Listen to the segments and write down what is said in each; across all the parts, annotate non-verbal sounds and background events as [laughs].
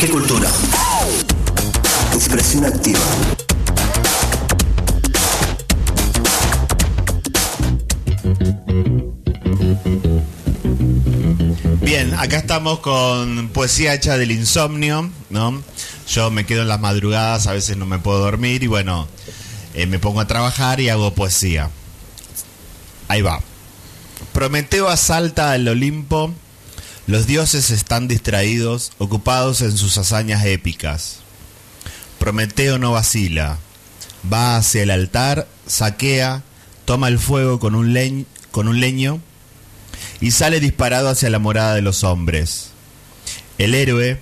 ¿Qué cultura? Expresión activa. Bien, acá estamos con poesía hecha del insomnio, ¿no? Yo me quedo en las madrugadas, a veces no me puedo dormir y bueno, eh, me pongo a trabajar y hago poesía. Ahí va. Prometeo asalta al Olimpo, los dioses están distraídos, ocupados en sus hazañas épicas. Prometeo no vacila, va hacia el altar, saquea, toma el fuego con un, con un leño y sale disparado hacia la morada de los hombres. El héroe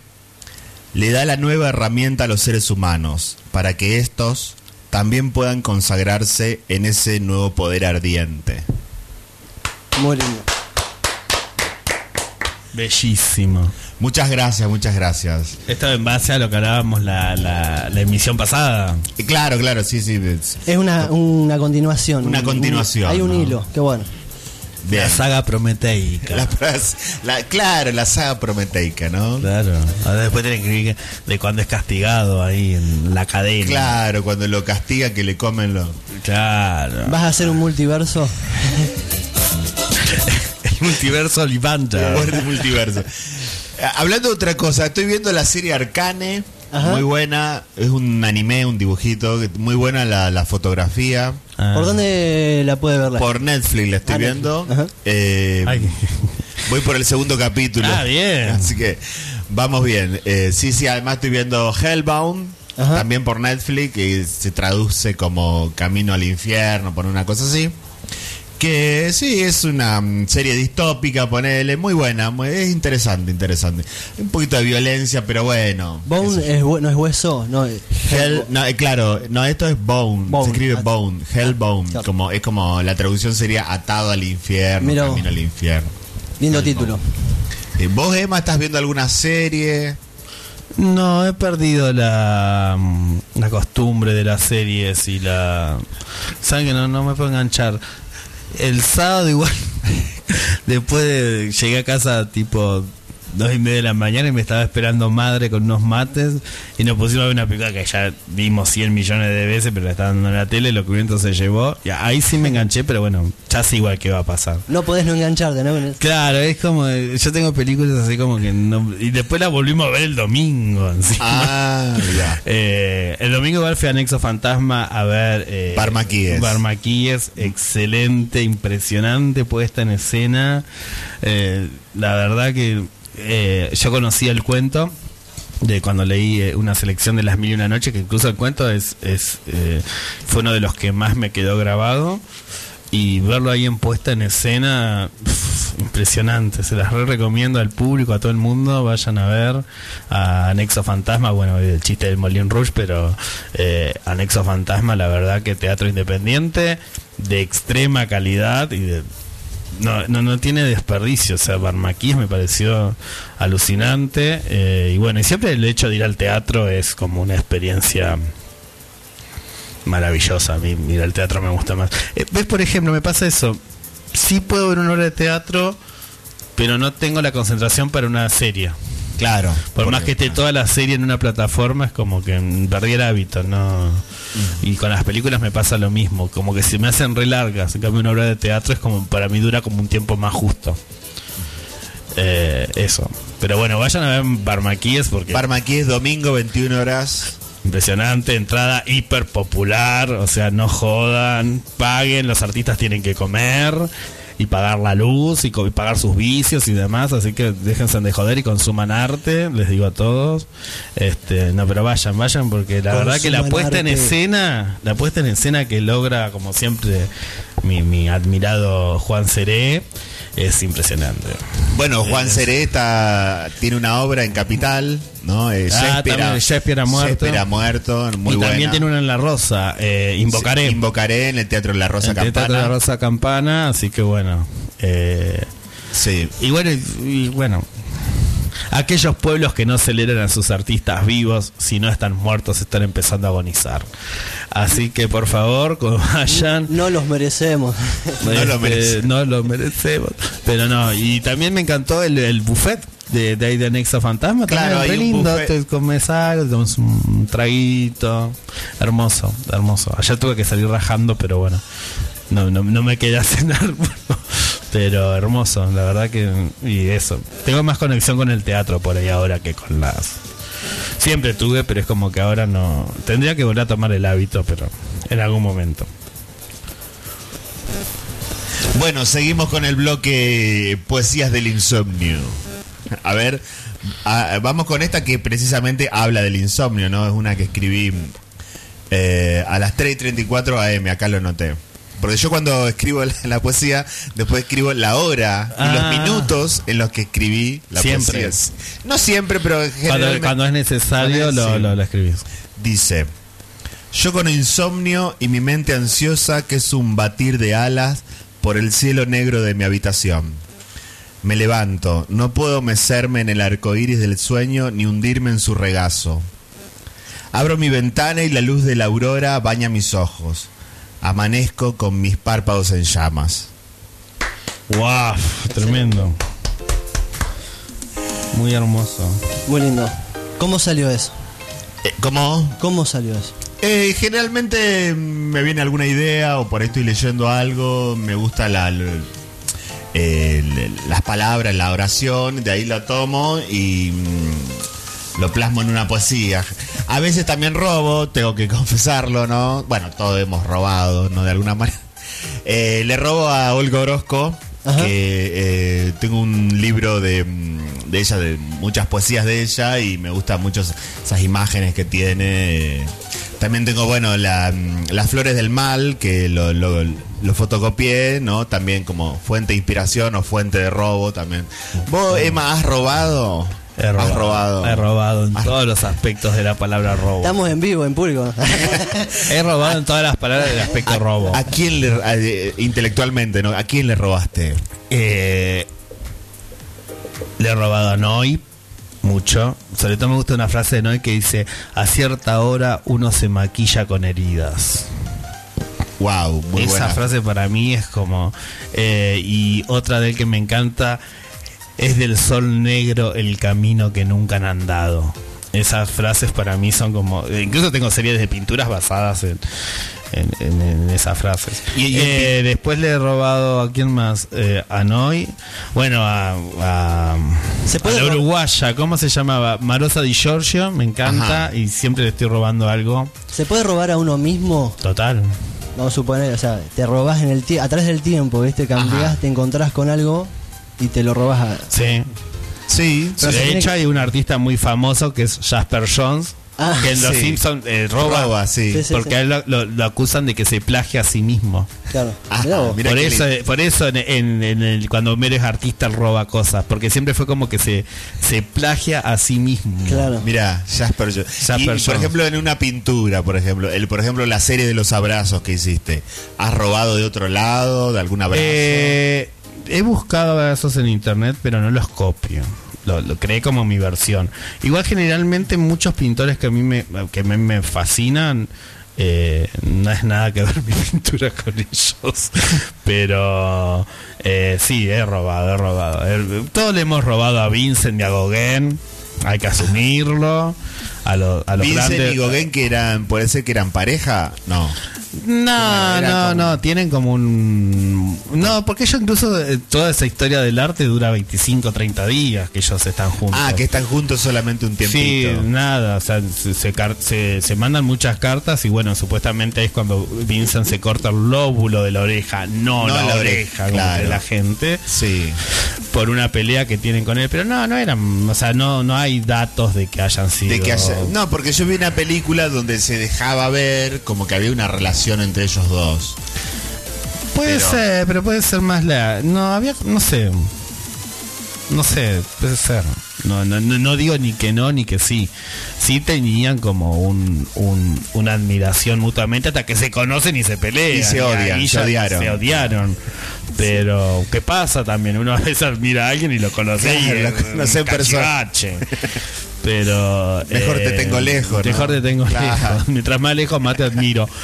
le da la nueva herramienta a los seres humanos para que éstos también puedan consagrarse en ese nuevo poder ardiente. Bellísimo. Muchas gracias, muchas gracias. Esto en base a lo que hablábamos la, la, la emisión pasada. Y Claro, claro, sí, sí. es- una, una continuación. Una Un- continuación, Hay un ¿no? hilo, qué bueno. Bien. La saga prometeica. La frase- la- claro, la saga prometeica, ¿no? Claro. Ahora después tienen que ir de cuando es castigado ahí en la cadena. Claro, cuando lo castiga que le comen los... Claro. ¿Vas a hacer un multiverso? [laughs] [laughs] Multiverso Olivanta. [laughs] Multiverso. Hablando de otra cosa, estoy viendo la serie Arcane, Ajá. muy buena, es un anime, un dibujito, muy buena la, la fotografía. Ah. ¿Por dónde la puede ver? la- Por Netflix la estoy Ah, viendo. Eh, Ay. [laughs] voy por el segundo capítulo. Ah, bien. Así que vamos bien. Eh, sí, sí, además estoy viendo Hellbound, Ajá. también por Netflix, que se traduce como Camino al Infierno, por una cosa así. Que sí, es una mm, serie distópica, ponele, muy buena, muy- es interesante, interesante. Un poquito de violencia, pero bueno. Bone es, no es hueso, no. es- Hell, no, eh, claro, no, esto es Bone, Bone, se escribe ah, Bone, Hellbone, claro. como, es como la traducción sería atado al infierno, Mira vos. camino al infierno. Lindo título. Eh, ¿Vos, Emma, estás viendo alguna serie? No, he perdido la, mm, la costumbre de las series y la... ¿Saben que no, no me puedo enganchar? El sábado igual, [laughs] después de, llegué a casa tipo dos y media de la mañana y me estaba esperando madre con unos mates y nos pusimos a ver una película que ya vimos 100 millones de veces, pero la estaban dando en la tele, lo que viento se llevó. Y ahí sí me enganché, pero bueno, ya sé igual qué va a pasar. No podés no engancharte, ¿no? Claro, es como. Yo tengo películas así como que no. Y después la volvimos a ver el domingo. encima. Ah, ya. [laughs] Eh, el domingo igual fui a Nexo Fantasma a ver. Eh, Barmaquíes. Barmaquíes, excelente, impresionante puesta en escena. Eh, la verdad que eh, yo conocía el cuento de cuando leí eh, una selección de las mil y una noches, que incluso el cuento es, es eh, fue uno de los que más me quedó grabado. Y verlo ahí en puesta en escena, impresionante. Se las re recomiendo al público, a todo el mundo. Vayan a ver a Nexo Fantasma. Bueno, el chiste del Molin Rouge, pero eh, a Nexo Fantasma, la verdad que teatro independiente de extrema calidad y de no, no, no tiene desperdicio. O sea, Barmaquíes me pareció alucinante. eh, y bueno, y siempre el hecho de ir al teatro es como una experiencia maravillosa. A mí, al teatro me gusta más. Eh, ¿Ves, por ejemplo, me pasa eso? Sí puedo ver una obra de teatro, pero no tengo la concentración para una serie. Claro. Por más que esté toda la serie en una plataforma, es como que mm, perdí el hábito, ¿no? Y con las películas me pasa lo mismo, como que se me hacen re largas. En cambio, una obra de teatro es como, para mí dura como un tiempo más justo. Eh, eso. Pero bueno, vayan a ver Barmaquíes porque Barmaquí es domingo, 21 horas. impresionante, entrada hiper popular, o sea, no jodan, paguen, los artistas tienen que comer y pagar la luz y, pagar sus vicios y demás, así que déjense de joder y consuman arte, les digo a todos. Este, no, pero vayan, vayan porque la verdad que la puesta en escena, la puesta en escena que logra como siempre mi, mi admirado Juan Seré es impresionante. Bueno, Juan Sereta tiene una obra en Capital, ¿no? Eh, Ah, Shakespeare, también Shakespeare ha muerto. Shakespeare ha muerto, muy y buena. también tiene una en La Rosa, eh, Invocaré. Invocaré en el Teatro La Rosa El Teatro Campana. de la Rosa Campana, así que bueno. eh, Sí. y bueno, y, y bueno. Aquellos pueblos que no celebran a sus artistas vivos, si no están muertos, están empezando a agonizar. Así que por favor, vayan. [laughs] No los merecemos. No lo este, merece. no lo merecemos. Pero no, y también me encantó el, el buffet. de, de ahí de Nexo Fantasma. Claro, un lindo. buffet. Te comes algo, te tomas un traguito. Hermoso, hermoso. Ayer tuve que salir rajando, pero bueno. No, no, no me quedé a cenar. [laughs] pero hermoso, la verdad que. Y eso. Tengo más conexión con el teatro por ahí ahora que con las. Siempre tuve, pero es como que ahora no. Tendría que volver a tomar el hábito, pero en algún momento. Bueno, seguimos con el bloque Poesías del Insomnio. A ver, vamos con esta que precisamente habla del insomnio, ¿no? Es una que escribí eh, a las 3.34 am, acá lo noté. Porque yo cuando escribo la, la poesía, después escribo la hora y Ah. los minutos en los que escribí la Siempre. poesía. No siempre, pero Cuando, es necesario, lo, Sí. lo, lo escribís. Dice, yo con insomnio y mi mente ansiosa que es un batir de alas por el cielo negro de mi habitación. Me levanto, no puedo mecerme en el arco iris del sueño ni hundirme en su regazo. Abro mi ventana y la luz de la aurora baña mis ojos. Amanezco con mis párpados en llamas. ¡Wow! Tremendo. Muy hermoso. Muy lindo. ¿Cómo salió eso? Eh, ¿Cómo? ¿Cómo salió eso? Eh, generalmente me viene alguna idea o por ahí estoy leyendo algo, me gusta la, eh, las palabras, la oración, de ahí la tomo y mm, lo plasmo en una poesía. A veces también robo, tengo que confesarlo, ¿no? Bueno, todos hemos robado, ¿no? De alguna manera. [laughs] Eh, le robo a Olga Orozco, Ajá. que eh, tengo un libro de, mm, de ella, de muchas poesías de ella y me gustan mucho esas imágenes que tiene. También tengo, bueno, la, mm, Las Flores del Mal, que lo, lo, lo fotocopié, ¿no? También como fuente de inspiración o fuente de robo también. ¿Vos, Emma, has robado? He robado. Has robado. He robado en Has- todos los aspectos de la palabra robo. Estamos en vivo, en público. [laughs] He robado en todas las palabras del aspecto robo. ¿A quién le, a- eh, intelectualmente, ¿no? ¿A quién le robaste? Eh, le he robado a Noy mucho. Sobre todo me gusta una frase de Noy que dice: A cierta hora uno se maquilla con heridas. Wow, muy Esa buena. frase para mí es como. eh, y otra de él que me encanta es del sol negro el camino que nunca han andado. Esas frases para mí son como. eh, Incluso tengo series de pinturas basadas en. En, en- en esas frases. Y- y- Eh, después le he robado a quién más? Eh, a Noy. Bueno, a, a, ¿Se puede a la robar? uruguaya. ¿Cómo se llamaba? Marosa Di Giorgio. Me encanta. Ajá. Y siempre le estoy robando algo. ¿Se puede robar a uno mismo? Total. Vamos a suponer, o sea, te robás en el a través del tiempo, ¿viste? Cambiás, Ajá. te encontrás con algo y te lo robás a... Sí. Sí, Pero de hecho, que- hay un artista muy famoso que es Jasper Jones, Ah, que en Los sí. Simpsons eh, roba, roba, sí. Sí, sí. porque a él lo, lo- lo acusan de que se plagia a sí mismo. Claro. Ah, por eso, lindo. por eso en, en- en el, cuando Homero es artista roba cosas, porque siempre fue como que se, se plagia a sí mismo. Claro. Mira, Jasper Jones. Jasper Y, por Jones. ejemplo, en una pintura, por ejemplo, el, por ejemplo, la serie de los abrazos que hiciste, ¿has robado de otro lado, de algún abrazo? Eh, he buscado abrazos en internet, pero no los copio. Lo, lo creé como mi versión. Igual generalmente muchos pintores que a mí me, que me, fascinan, eh, no es nada que ver [laughs] mi pintura con ellos. Pero eh, sí, he robado, he robado. He- todos le hemos robado a Vincent y a hay que asumirlo. A, lo- a los Vincent grandes- y Gauguin que eran, puede ser que eran pareja, no. no, no, como- no, tienen como un... No, porque ellos incluso, eh, toda esa historia del arte dura 25, 30 días que ellos están juntos. Ah, que están juntos solamente un Sí, tiempito. nada, o sea, se, se se- se mandan muchas cartas y bueno, supuestamente es cuando Vincent se corta el lóbulo de la oreja, no, No la, la oreja, oreja, como claro. de la gente, Sí. por una pelea que tienen con él, pero no, no eran, o sea, no, no hay datos de que hayan sido... De que haya- no, porque yo vi una película donde se dejaba ver como que había una relación entre ellos dos. Puede Pero- ser, pero puede ser más la. No, había. No sé. No sé, puede ser. No, no, no, no digo ni que no ni que sí. Sí tenían como un, un- una admiración mutuamente hasta que se conocen y se pelean. Y se odian, ahí se odiaron. Se odiaron. Pero, ¿qué pasa también? Uno a veces admira a alguien y lo conoce y lo conoce en persona. Pero. Mejor te tengo lejos, ¿no? Mejor te tengo Claro. lejos. [laughs] Mientras más lejos, más te admiro. [laughs]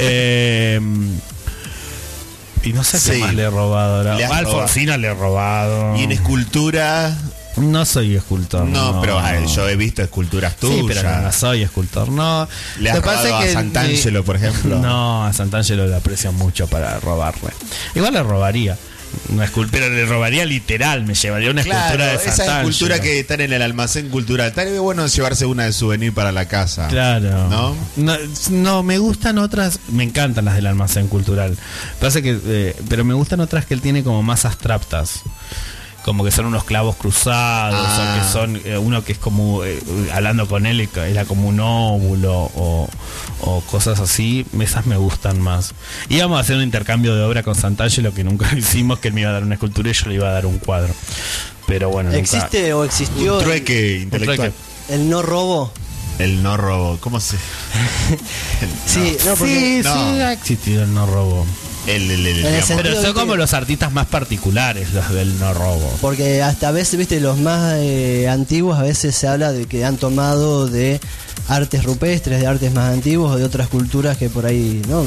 Eh, y no sé qué Sí. más le he robado ahora. Le Alfonsina le he robado. Y en escultura, No soy escultor. No, pero a ver, yo he visto esculturas tuyas. Sí, pero no, no soy escultor, no. ¿Le has Lo que pasa a Sant'Angelo, por ejemplo? [laughs] No, a Sant'Angelo le aprecio mucho para robarle. Igual le robaría. Una escultura, pero le robaría literal, me llevaría una escultura de esa Sant'Angelo. escultura que están en el almacén cultural. Estaría bueno llevarse una de souvenir para la casa. Claro. ¿No? No, no, me gustan otras, me encantan las del almacén cultural. Pasa que, eh, pero me gustan otras que él tiene como más abstractas. Como que son unos clavos cruzados, Ah. o que son eh, uno que es como, eh, hablando con él, era como un óvulo, o, o cosas así. Esas me gustan más. Íbamos a hacer un intercambio de obra con Sant'Angelo que nunca [laughs] hicimos, que él me iba a dar una escultura y yo le iba a dar un cuadro. Pero bueno, nunca- ¿Existe o existió Un el- trueque intelectual. el no robo? El no robo. ¿Cómo se.? [laughs] Sí, no, porque Sí, No. sí, ha existido el no robo. El, Pero son que- como los artistas más particulares, los del no robo. Porque hasta a veces, viste, los más eh, antiguos a veces se habla de que han tomado de artes rupestres, de artes más antiguos o de otras culturas que por ahí, ¿no?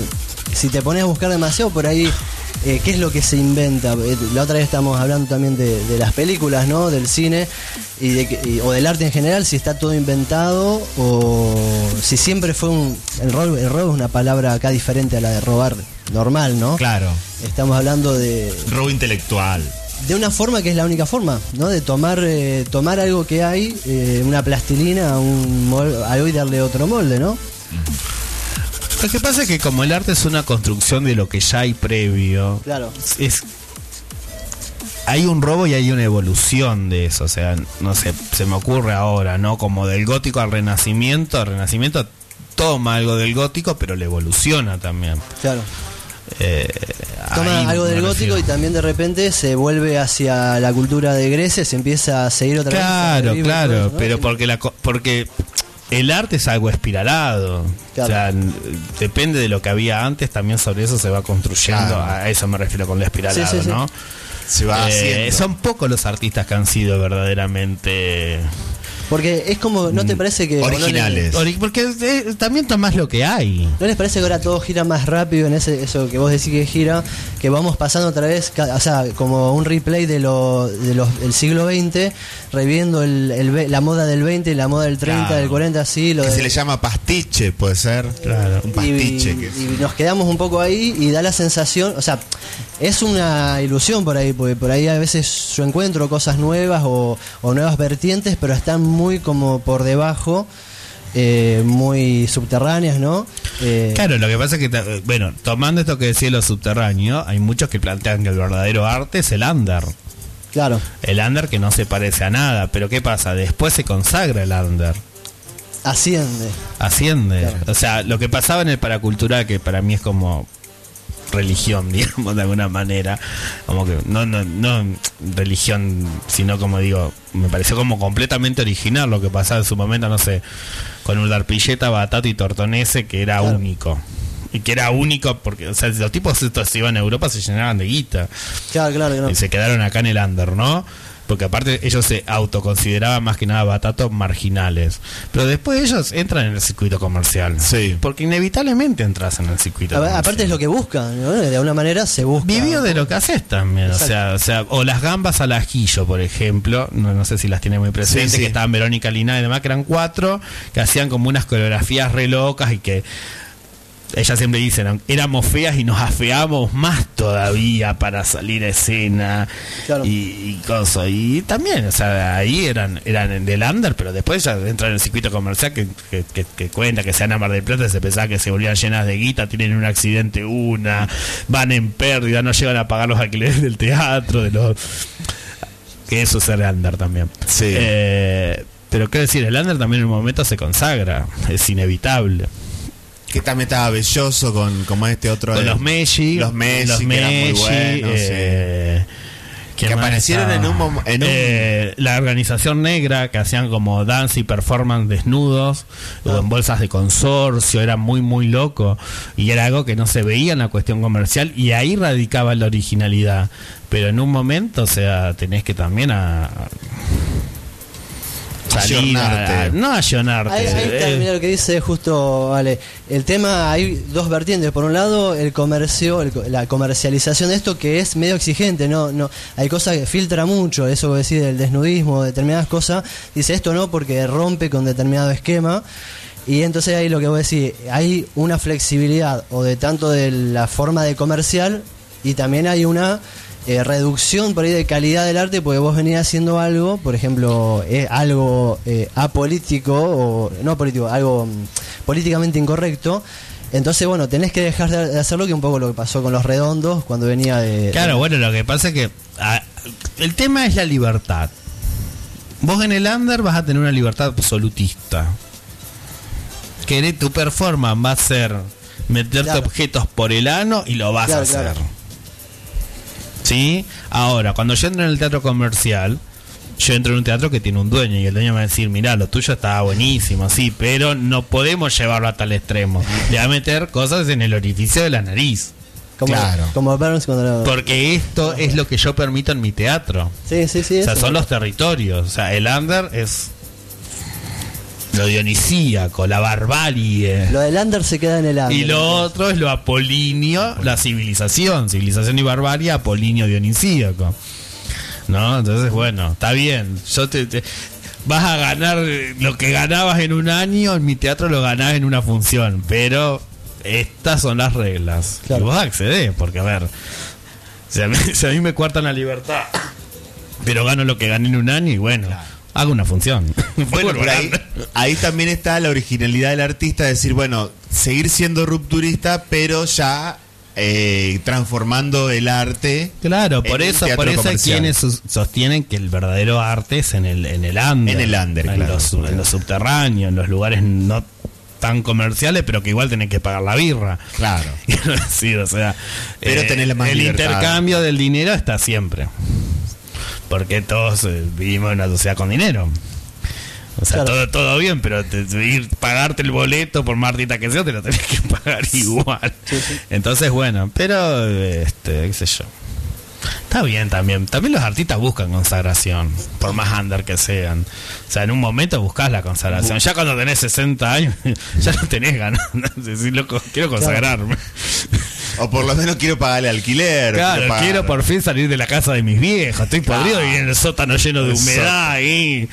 Si te pones a buscar demasiado por ahí, eh, ¿qué es lo que se inventa? Eh, La otra vez estamos hablando también de, de las películas, ¿no? Del cine y de que- y- o del arte en general, si está todo inventado o si siempre fue un... El robo, el robo es una palabra acá diferente a la de robar normal, ¿no? Claro. Estamos hablando de, Robo intelectual. de una forma que es la única forma, ¿no? De tomar eh, tomar algo que hay, eh, una plastilina, un mol- algo y darle otro molde, ¿no? Lo que pasa es que como el arte es una construcción de lo que ya hay previo, Claro. es hay un robo y hay una evolución de eso, o sea, no sé, se me ocurre ahora, ¿no? Como del gótico al renacimiento, el renacimiento toma algo del gótico, pero le evoluciona también. Claro. Eh, Toma algo del gótico y también de repente se vuelve hacia la cultura de Grecia, se empieza a seguir otra vez. Claro, claro, pero porque la porque el arte es algo espiralado. Claro. O sea, depende de lo que había antes, también sobre eso se va construyendo. Claro. A eso me refiero con lo espiralado, Sí, sí, sí. ¿no? Se va Eh, haciendo. son pocos los artistas que han sido verdaderamente Porque es como, ¿no te parece que... no Originales. Ori- porque eh, también tomás lo que hay. ¿No les parece que ahora todo gira más rápido en ese eso que vos decís que gira? Que vamos pasando otra vez, ca- o sea, como un replay de lo, de los, del siglo XX, reviviendo el, el ve- la moda del 20, la moda del 30, Claro. del 40, así. Lo que de- se le llama pastiche, puede ser. Claro. Un y, pastiche. que es- y nos quedamos un poco ahí y da la sensación, o sea, es una ilusión por ahí, porque por ahí a veces yo encuentro cosas nuevas o, o nuevas vertientes, pero están muy como por debajo, eh, muy subterráneas, ¿no? Eh, Claro, lo que pasa es que, bueno, tomando esto que decía lo subterráneo, hay muchos que plantean que el verdadero arte es el under. Claro, El under que no se parece a nada, pero ¿qué pasa? Después se consagra el under. Asciende. Asciende. Claro. O sea, lo que pasaba en el paracultura, que para mí es como religión, [laughs] digamos, de alguna manera. Como que no, no, no religión, sino como digo, me pareció como completamente original lo que pasaba en su momento, no sé, con Urdarpilleta, Batato y Tortonese, que era Claro. único. Y que era único porque, o sea, los tipos estos se iban a Europa se llenaban de guita. Claro, claro, claro. Y se quedaron acá en el under, ¿no? Porque aparte ellos se autoconsideraban más que nada batatos marginales. Pero después ellos entran en el circuito comercial. Sí. Porque inevitablemente entras en el circuito A ver, comercial. aparte es lo que buscan, ¿no? De alguna manera se busca. Vivió de lo que haces también, o sea, o sea, o las gambas al ajillo, por ejemplo, no, no sé si las tiene muy presentes, Sí, sí. que estaban Verónica Lina y demás, que eran cuatro, que hacían como unas coreografías re locas y que ellas siempre dicen, éramos feas y nos afeamos más todavía para salir a escena Claro. y, y cosas. Y también, o sea, ahí eran eran del under, pero después ya entran en el circuito comercial que, que, que- que cuenta que se van a Mar del Plata y se pensaba que se volvían llenas de guita, tienen un accidente una, van en pérdida, no llegan a pagar los alquileres del teatro, de los... Que eso es el under también. Sí. Eh, pero quiero decir, el under también en un momento se consagra, es inevitable. Que también estaba belloso con como este otro. Con de- los Messi, Los Messi, los que eran muy Messi, buenos, eh, ¿quién Que aparecieron en un en un- Eh, la organización negra que hacían como dance y performance desnudos o en bolsas de consorcio, era muy muy loco y era algo que no se veía en la cuestión comercial y ahí radicaba la originalidad. Pero en un momento, o sea, tenés que también a salir a- no ayornarte. Ahí, ahí está, eh, mira lo que dice justo, vale. El tema, hay dos vertientes. Por un lado, el comercio, el co- la comercialización de esto que es medio exigente, no, no, hay cosas que filtra mucho, eso que decís del desnudismo, determinadas cosas. Dice esto no porque rompe con determinado esquema. Y entonces ahí lo que voy a decir, hay una flexibilidad o de tanto de la forma de comercial y también hay una eh, reducción por ahí de calidad del arte porque vos venías haciendo algo, por ejemplo, eh, algo eh, apolítico o no político, algo mm, políticamente incorrecto. Entonces, bueno, tenés que dejar de hacerlo, que un poco lo que pasó con los redondos cuando venía de... Claro, bueno, lo que pasa es que el tema es la libertad. Vos en el under vas a tener una libertad absolutista. Que tu performance va a ser meterte Claro. objetos por el ano y lo vas Claro, a hacer. claro. ¿Sí? Ahora, cuando yo entro en el teatro comercial, yo entro en un teatro que tiene un dueño y el dueño me va a decir, mirá, lo tuyo estaba buenísimo, sí, pero no podemos llevarlo a tal extremo. Le va a meter cosas en el orificio de la nariz. como, claro. como Burns cuando lo- Porque esto es lo que yo permito en mi teatro. Sí, sí, sí. O sea, son los territorios. O sea, el under es lo dionisíaco, la barbarie. Lo del under se queda en el under. Y lo otro es lo apolinio, la civilización. Civilización y barbarie, apolinio dionisíaco. ¿No? Entonces, bueno, está bien. Yo te, te- vas a ganar lo que ganabas en un año, en mi teatro lo ganás en una función. Pero estas son las reglas. Claro. Y vos accedés, porque a ver, si a, mí, [laughs] si a mí me cuartan la libertad, pero gano lo que gané en un año y bueno, hago una función. [laughs] Bueno, pero ahí, ahí también está la originalidad del artista, decir, bueno, seguir siendo rupturista, pero ya eh, transformando el arte. Claro, por en eso, por eso comercial. quienes sostienen que el verdadero arte es en el, en el under. En el under, en claro. los, en los subterráneos, en los lugares no tan comerciales, pero que igual tenés que pagar la birra. Claro. [laughs] Decir, o sea, Pero tenés más el libertad. intercambio del dinero está siempre. Porque todos eh, vivimos en una sociedad con dinero. O sea, Claro. todo, todo bien, pero te, ir pagarte el boleto por más artista que sea, te lo tenés que [laughs] pagar igual. Entonces, bueno, pero, este, qué sé yo. Está bien también. También los artistas buscan consagración, por más under que sean. O sea, en un momento buscas la consagración. Ya cuando tenés 60 años, [laughs] ya no tenés ganas de decir, loco, quiero consagrarme. O por lo menos quiero pagarle alquiler. Claro, pagar- quiero por fin salir de la casa de mis viejos. Estoy podrido Claro. y en el sótano lleno de El humedad y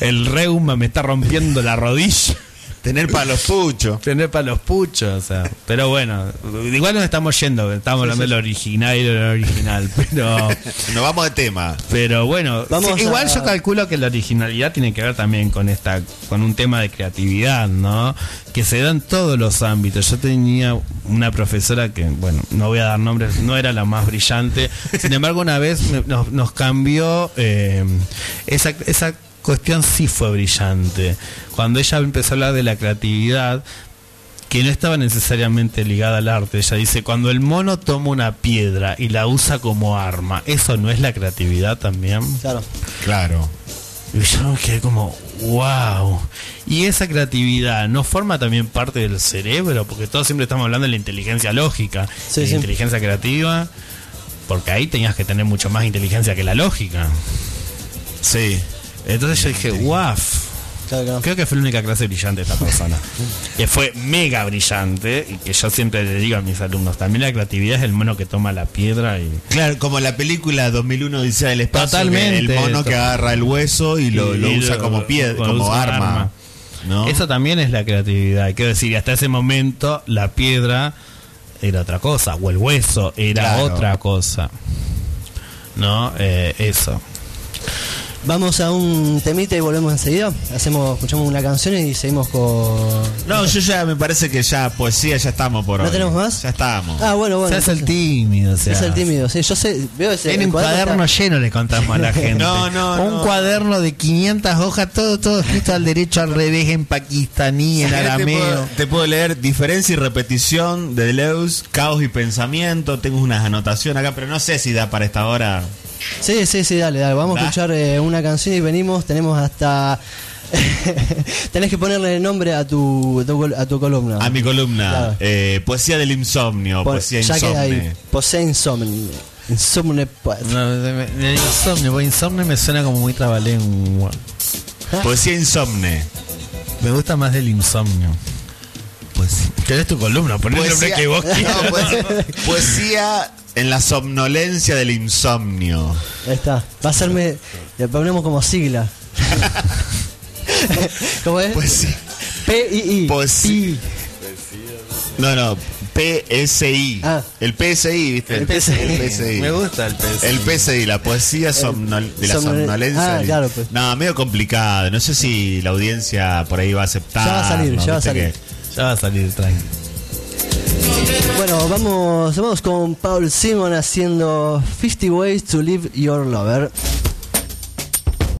el reuma me está rompiendo la rodilla. Tener para los puchos. Tener para los puchos, o sea. Pero bueno, igual nos estamos yendo, estamos hablando del original y del original, [laughs] pero Nos vamos de tema. pero bueno, Vamos sí, igual a- yo calculo que la originalidad tiene que ver también con esta con un tema de creatividad, ¿no? Que se da en todos los ámbitos. Yo tenía una profesora que, bueno, no voy a dar nombres, no era la más brillante. Sin embargo, una vez me- nos, nos cambió eh, esa esa cuestión sí fue brillante. Cuando ella empezó a hablar de la creatividad, que no estaba necesariamente ligada al arte. Ella dice, cuando el mono toma una piedra y la usa como arma, ¿eso no es la creatividad también? Claro. Claro. Y yo me quedé como, wow. Y esa creatividad no forma también parte del cerebro, porque todos siempre estamos hablando de la inteligencia lógica, Sí, la sí. inteligencia creativa, porque ahí tenías que tener mucho más inteligencia que la lógica. Sí. Entonces yo dije, claro. Creo que fue la única clase brillante de esta persona. [laughs] que fue mega brillante y que yo siempre le digo a mis alumnos, también la creatividad es el mono que toma la piedra y... Claro, como la película 2001 dice del espacio, Totalmente. el mono que agarra el hueso y lo, lo y usa lo- como piedra, como arma. ¿no? Eso también es la creatividad. Quiero decir, hasta ese momento la piedra era otra cosa, o el hueso era Claro. otra cosa. ¿No? Eh, eso. Vamos a un temita y volvemos enseguida. Hacemos, escuchamos una canción y seguimos con. No, yo ya me parece que ya poesía ya estamos por ¿No hoy. tenemos más? Ya estamos. Ah, bueno, bueno. se hace el tímido, o sea. Se hace el tímido, sí. Yo sé, veo ese. Tiene el un cuaderno está- lleno, le contamos a la [laughs] gente. No, no, Un no. cuaderno de 500 hojas, todo, todo escrito al derecho, al revés, en pakistaní, en Te arameo. puedo, te puedo leer diferencia y repetición de Deleuze, caos y pensamiento. Tengo unas anotaciones acá, pero no sé si da para esta hora. Sí, sí, sí, dale, dale. Vamos a escuchar eh, una canción y venimos. Tenemos hasta. [laughs] Tenés que ponerle nombre a tu, a tu, col- a tu columna. A mi columna, Claro. eh, poesía del insomnio, Pon- poesía insomne. ahí. Posee insomnio. Insomne poet. No, me, me- me- insomnio, porque insomnio me suena como muy trabalengua. Poesía insomne. Me gusta más del insomnio. Pues, ¿Querés tu columna? Poné el nombre que vos [laughs] quieras. no, [laughs] poesía, poesía en la somnolencia del insomnio. Ahí está. Va a serme. Le ponemos como sigla. [laughs] ¿Cómo es? Poesía. P-I-I. Poesía. I. No, no, PSI. Ah. El PSI, ¿viste? El PSI. El PSI. Me gusta el pez. El PSI, la poesía somnol- de la somnole- somnolencia. Ah, claro, pues. No, medio complicado. No sé si la audiencia por ahí va a aceptar. Ya va a salir, ya va a salir. Ya va a salir, tranqui. Bueno, vamos, vamos con Paul Simon haciendo 50 Ways to Live Your Lover.